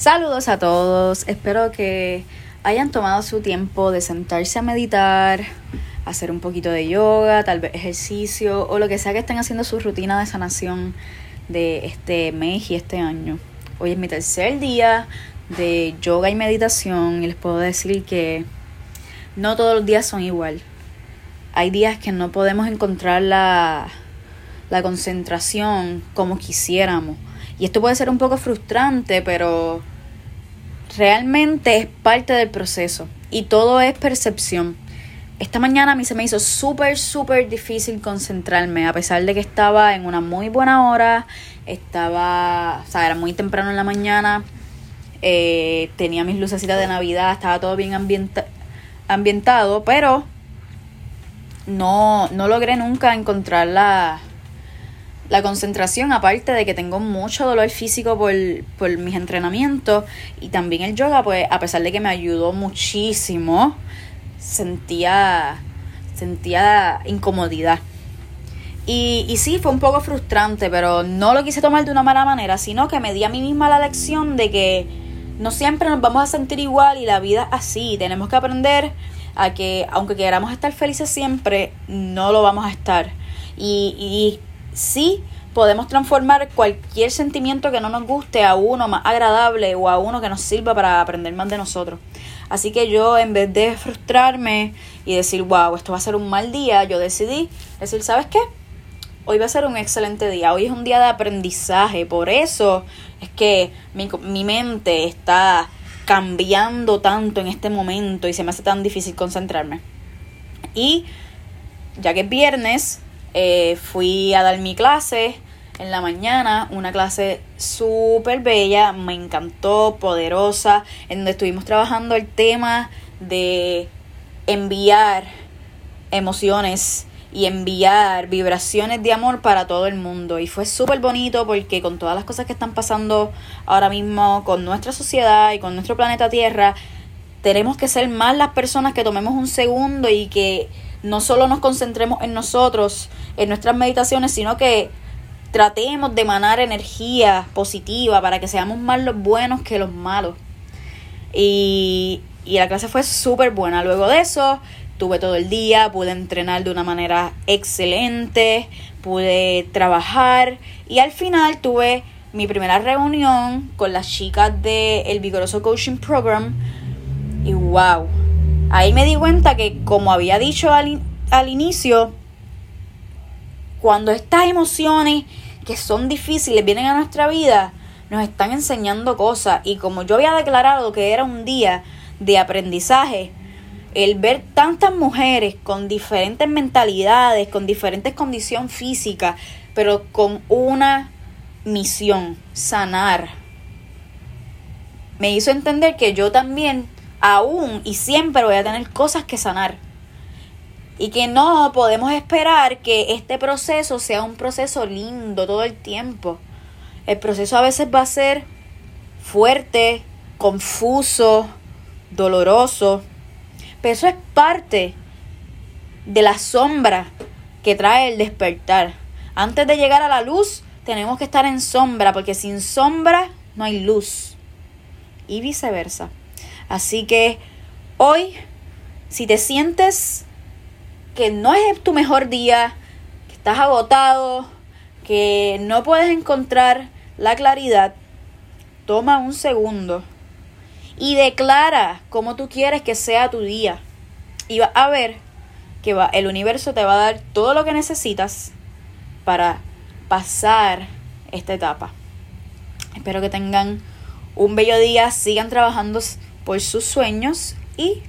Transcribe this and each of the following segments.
Saludos a todos, espero que hayan tomado su tiempo de sentarse a meditar, hacer un poquito de yoga, tal vez ejercicio o lo que sea que estén haciendo su rutina de sanación de este mes y este año. Hoy es mi tercer día de yoga y meditación y les puedo decir que no todos los días son igual. Hay días que no podemos encontrar la, la concentración como quisiéramos. Y esto puede ser un poco frustrante, pero realmente es parte del proceso y todo es percepción. Esta mañana a mí se me hizo súper, súper difícil concentrarme, a pesar de que estaba en una muy buena hora, estaba, o sea, era muy temprano en la mañana, eh, tenía mis lucecitas de Navidad, estaba todo bien ambientado, pero no, no logré nunca encontrar la, la concentración, aparte de que tengo mucho dolor físico por, por mis entrenamientos y también el yoga, pues a pesar de que me ayudó muchísimo, sentía, sentía incomodidad. Y, y sí, fue un poco frustrante, pero no lo quise tomar de una mala manera, sino que me di a mí misma la lección de que no siempre nos vamos a sentir igual y la vida así. Tenemos que aprender a que, aunque queramos estar felices siempre, no lo vamos a estar. Y sí podemos transformar cualquier sentimiento que no nos guste a uno más agradable o a uno que nos sirva para aprender más de nosotros. Así que yo en vez de frustrarme y decir, wow, esto va a ser un mal día, yo decidí decir, ¿sabes qué? Hoy va a ser un excelente día, hoy es un día de aprendizaje, por eso es que mi, mi mente está cambiando tanto en este momento y se me hace tan difícil concentrarme. Y ya que es viernes, eh, fui a dar mi clase en la mañana, una clase súper bella, me encantó, poderosa, en donde estuvimos trabajando el tema de enviar emociones y enviar vibraciones de amor para todo el mundo. Y fue súper bonito porque con todas las cosas que están pasando ahora mismo con nuestra sociedad y con nuestro planeta Tierra, tenemos que ser más las personas que tomemos un segundo y que no solo nos concentremos en nosotros, en nuestras meditaciones, sino que tratemos de emanar energía positiva para que seamos más los buenos que los malos. Y, y la clase fue súper buena. Luego de eso, tuve todo el día, pude entrenar de una manera excelente, pude trabajar y al final tuve mi primera reunión con las chicas del El Vigoroso Coaching Program y wow, Ahí me di cuenta que, como había dicho al, al inicio, cuando estas emociones que son difíciles vienen a nuestra vida, nos están enseñando cosas. Y como yo había declarado que era un día de aprendizaje, el ver tantas mujeres con diferentes mentalidades, con diferentes condiciones físicas, pero con una misión, sanar, me hizo entender que yo también aún y siempre voy a tener cosas que sanar. Y que no podemos esperar que este proceso sea un proceso lindo todo el tiempo. El proceso a veces va a ser fuerte, confuso, doloroso. Pero eso es parte de la sombra que trae el despertar. Antes de llegar a la luz, tenemos que estar en sombra, porque sin sombra no hay luz. Y viceversa. Así que hoy, si te sientes que no es tu mejor día, que estás agotado, que no puedes encontrar la claridad, toma un segundo y declara cómo tú quieres que sea tu día. Y vas a ver que va, el universo te va a dar todo lo que necesitas para pasar esta etapa. Espero que tengan un bello día, sigan trabajando por sus sueños y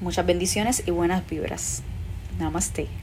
muchas bendiciones y buenas vibras. Namaste.